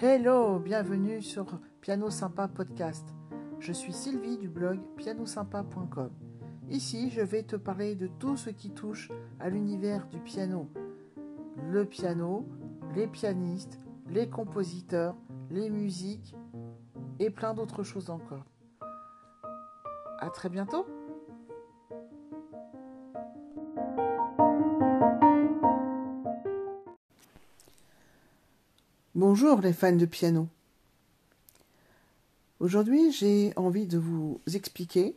Hello, bienvenue sur Piano Sympa Podcast. Je suis Sylvie du blog pianosympa.com. Ici, je vais te parler de tout ce qui touche à l'univers du piano. Le piano, les pianistes, les compositeurs, les musiques et plein d'autres choses encore. À très bientôt! Bonjour les fans de piano. Aujourd'hui, j'ai envie de vous expliquer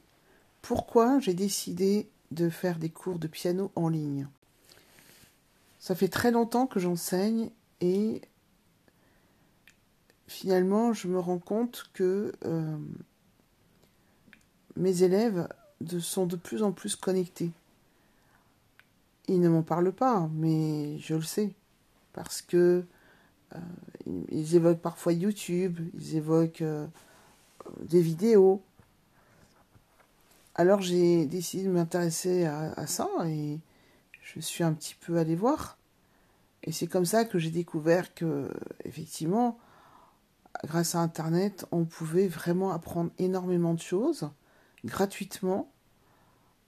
pourquoi j'ai décidé de faire des cours de piano en ligne. Ça fait très longtemps que j'enseigne et finalement, je me rends compte que euh, mes élèves sont de plus en plus connectés. Ils ne m'en parlent pas, mais je le sais, parce que ils évoquent parfois YouTube, ils évoquent euh, des vidéos. Alors j'ai décidé de m'intéresser à, ça et je suis un petit peu allé voir. Et c'est comme ça que j'ai découvert que, effectivement, grâce à Internet, on pouvait vraiment apprendre énormément de choses gratuitement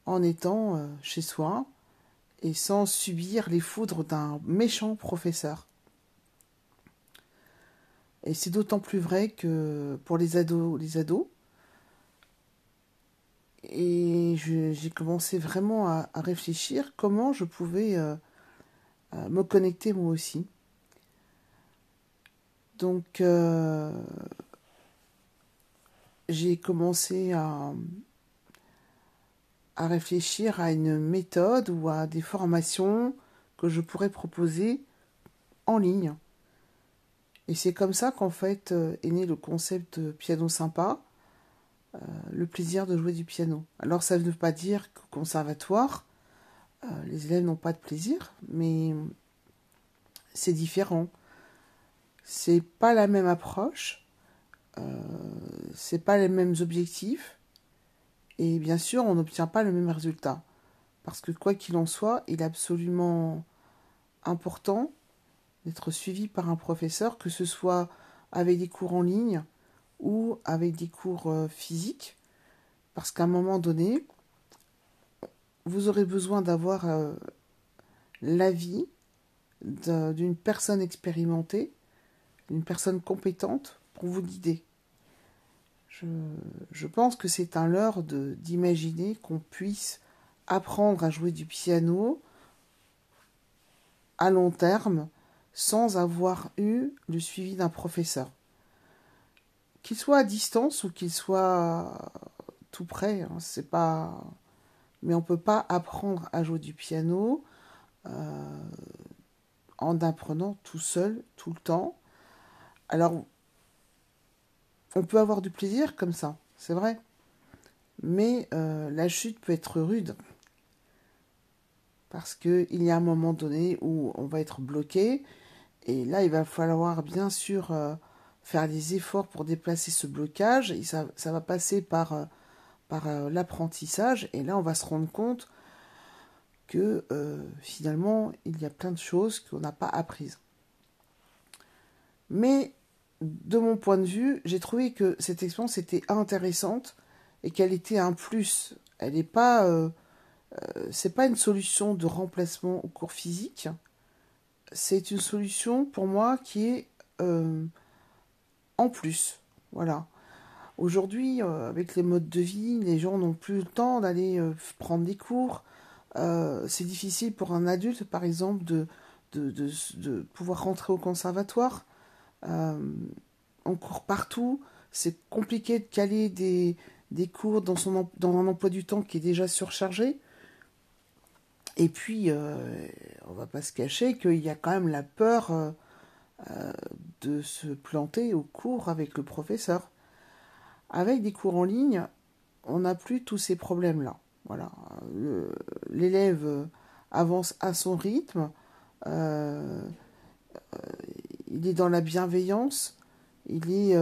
en étant euh, chez soi et sans subir les foudres d'un méchant professeur. Et c'est d'autant plus vrai que pour les ados, les ados. Et j'ai commencé vraiment à, réfléchir comment je pouvais euh, euh, me connecter moi aussi. Donc euh, j'ai commencé à, à réfléchir à une méthode ou à des formations que je pourrais proposer en ligne. Et c'est comme ça qu'en fait euh, est né le concept de piano sympa, euh, le plaisir de jouer du piano. Alors ça ne veut pas dire qu'au conservatoire, euh, les élèves n'ont pas de plaisir, mais c'est différent. C'est pas la même approche, c'est pas les mêmes objectifs, et bien sûr on n'obtient pas le même résultat. Parce que quoi qu'il en soit, il est absolument important d'être suivi par un professeur, que ce soit avec des cours en ligne ou avec des cours euh, physiques, parce qu'à un moment donné, vous aurez besoin d'avoir euh, l'avis d'une personne expérimentée, d'une personne compétente pour vous guider. Je, je pense que c'est un leurre d'imaginer qu'on puisse apprendre à jouer du piano à long terme sans avoir eu le suivi d'un professeur. Qu'il soit à distance ou qu'il soit tout près, hein, c'est pas. Mais on ne peut pas apprendre à jouer du piano euh, en apprenant tout seul, tout le temps. Alors, on peut avoir du plaisir comme ça, c'est vrai. Mais euh, la chute peut être rude. Parce qu'il y a un moment donné où on va être bloqué et là, il va falloir bien sûr euh, faire des efforts pour déplacer ce blocage. Et ça, va passer par, euh, par euh, l'apprentissage. Et là, on va se rendre compte que finalement, il y a plein de choses qu'on n'a pas apprises. Mais de mon point de vue, j'ai trouvé que cette expérience était intéressante et qu'elle était un plus. Elle n'est pas, c'est pas une solution de remplacement au cours physique c'est une solution pour moi qui est euh, en plus. Voilà. Aujourd'hui, euh, avec les modes de vie, les gens n'ont plus le temps d'aller euh, prendre des cours. c'est difficile pour un adulte, par exemple, de, pouvoir rentrer au conservatoire. on court partout. C'est compliqué de caler des, cours dans un emploi du temps qui est déjà surchargé. Et puis, euh, on va pas se cacher qu'il y a quand même la peur euh, euh, de se planter au cours avec le professeur. Avec des cours en ligne, on n'a plus tous ces problèmes-là. Voilà, l'élève avance à son rythme, il est dans la bienveillance, il est,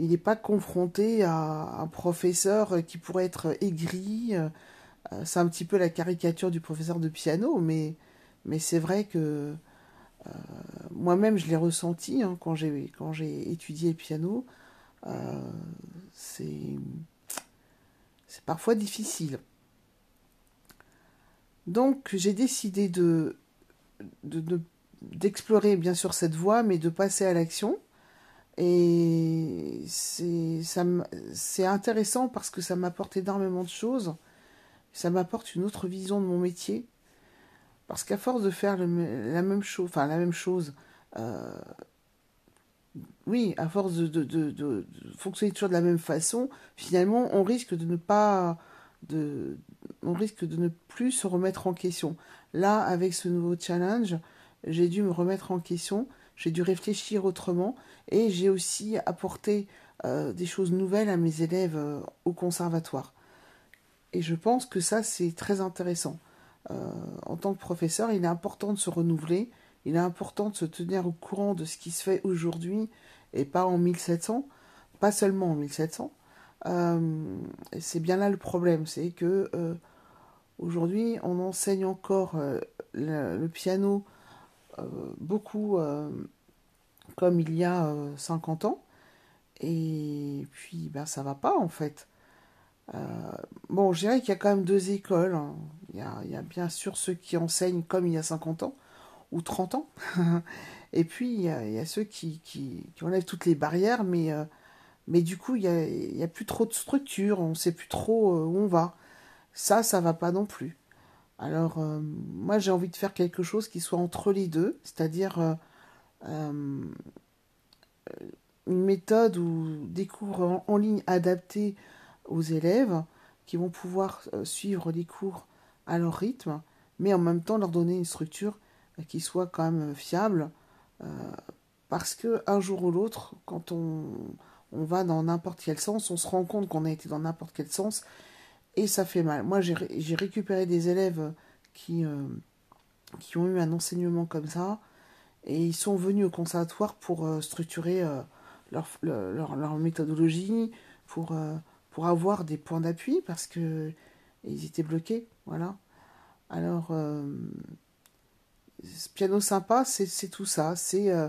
il n'est pas confronté à un professeur qui pourrait être aigri euh, c'est un petit peu la caricature du professeur de piano, mais, mais c'est vrai que euh, moi-même, je l'ai ressenti hein, quand j'ai quand j'ai étudié le piano. c'est c'est parfois difficile. Donc j'ai décidé de, d'explorer bien sûr cette voie, mais de passer à l'action. Et c'est intéressant parce que ça m'apporte énormément de choses. Ça m'apporte une autre vision de mon métier. Parce qu'à force de faire la même chose, enfin la même chose, euh, oui, à force de, fonctionner toujours de la même façon, finalement, on risque de ne pas, de, on risque de ne plus se remettre en question. Là, avec ce nouveau challenge, j'ai dû me remettre en question, j'ai dû réfléchir autrement, et j'ai aussi apporté euh, des choses nouvelles à mes élèves euh, au conservatoire. Et je pense que ça, c'est très intéressant. Euh, en tant que professeur, il est important de se renouveler, il est important de se tenir au courant de ce qui se fait aujourd'hui et pas en 1700, pas seulement en 1700. Euh, c'est bien là le problème, c'est que euh, aujourd'hui on enseigne encore euh, le, piano beaucoup comme il y a 50 ans, et puis ben ça va pas en fait. Bon, je dirais qu'il y a quand même deux écoles. Hein. Il, y a, bien sûr ceux qui enseignent comme il y a 50 ans ou 30 ans. Et puis, il y a, ceux qui, qui, enlèvent toutes les barrières, mais, euh, mais du coup, il n'y a, a, plus trop de structure, on ne sait plus trop euh, où on va. Ça, ça va pas non plus. Alors, euh, moi, j'ai envie de faire quelque chose qui soit entre les deux, c'est-à-dire une méthode ou des cours en, en, ligne adaptés aux élèves qui vont pouvoir suivre les cours à leur rythme, mais en même temps leur donner une structure qui soit quand même fiable euh, parce que un jour ou l'autre, quand on, on va dans n'importe quel sens, on se rend compte qu'on a été dans n'importe quel sens et ça fait mal. Moi, j'ai récupéré des élèves qui, euh, qui ont eu un enseignement comme ça et ils sont venus au conservatoire pour euh, structurer leur, leur, leur, méthodologie, pour, pour avoir des points d'appui parce que ils étaient bloqués. Voilà. Alors, piano sympa, c'est tout ça. C'est euh,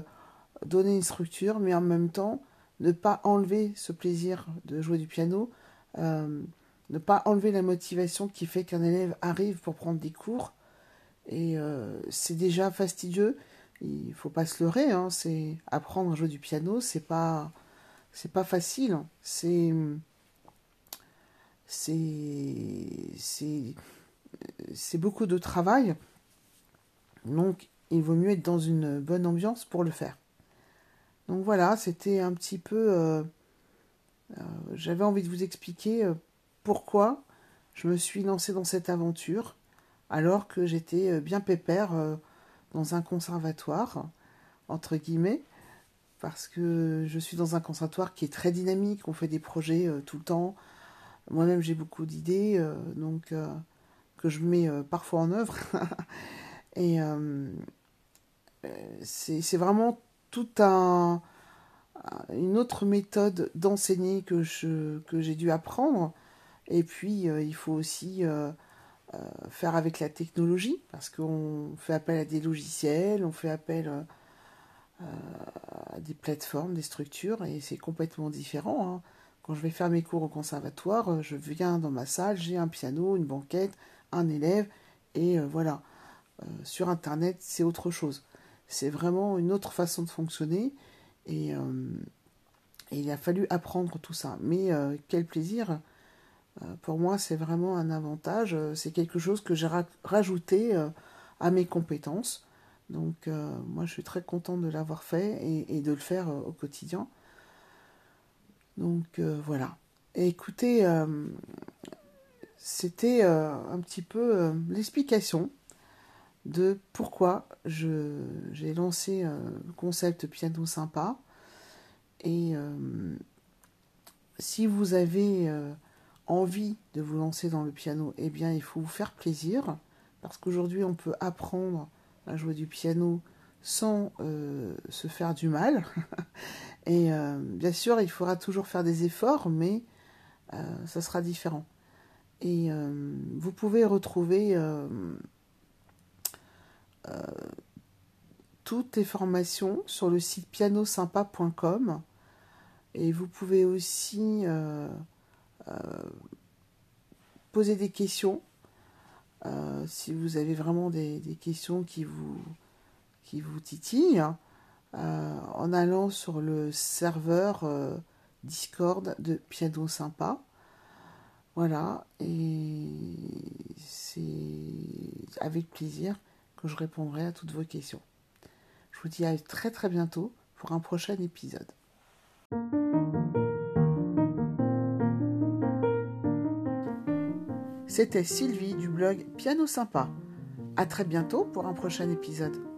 donner une structure, mais en même temps, ne pas enlever ce plaisir de jouer du piano, euh, ne pas enlever la motivation qui fait qu'un élève arrive pour prendre des cours. Et euh, c'est déjà fastidieux. Il faut pas se leurrer. Hein, c'est apprendre à jouer du piano, c'est pas c'est pas facile. C'est c'est beaucoup de travail. Donc, il vaut mieux être dans une bonne ambiance pour le faire. Donc voilà, c'était un petit peu... Euh, euh, j'avais envie de vous expliquer euh, pourquoi je me suis lancée dans cette aventure alors que j'étais bien pépère dans un conservatoire, entre guillemets, parce que je suis dans un conservatoire qui est très dynamique, on fait des projets tout le temps. Moi-même, j'ai beaucoup d'idées, donc que je mets parfois en œuvre. Et euh, c'est vraiment tout un, une autre méthode d'enseigner que j'ai dû apprendre. Et puis, euh, il faut aussi euh, faire avec la technologie, parce qu'on fait appel à des logiciels, on fait appel à des plateformes, des structures, et c'est complètement différent. Hein. Quand je vais faire mes cours au conservatoire, je viens dans ma salle, j'ai un piano, une banquette, un élève, et voilà. Euh, sur Internet, c'est autre chose. C'est vraiment une autre façon de fonctionner et, euh, il a fallu apprendre tout ça. Mais euh, quel plaisir Pour moi, c'est vraiment un avantage. C'est quelque chose que j'ai rajouté à mes compétences. Donc moi, je suis très contente de l'avoir fait et, de le faire au quotidien. Donc voilà. Et écoutez, c'était un petit peu l'explication de pourquoi j'ai lancé euh, le concept piano sympa. Et euh, si vous avez euh, envie de vous lancer dans le piano, eh bien il faut vous faire plaisir, parce qu'aujourd'hui on peut apprendre à jouer du piano sans se faire du mal. Et bien sûr, il faudra toujours faire des efforts, mais ça sera différent. Et vous pouvez retrouver toutes les formations sur le site pianosympa.com et vous pouvez aussi euh, euh, poser des questions euh, si vous avez vraiment des, questions qui vous, qui vous titillent en allant sur le serveur Discord de Piano Sympa. Voilà, et c'est avec plaisir que je répondrai à toutes vos questions. Je vous dis à très très bientôt pour un prochain épisode. C'était Sylvie du blog Piano Sympa. À très bientôt pour un prochain épisode.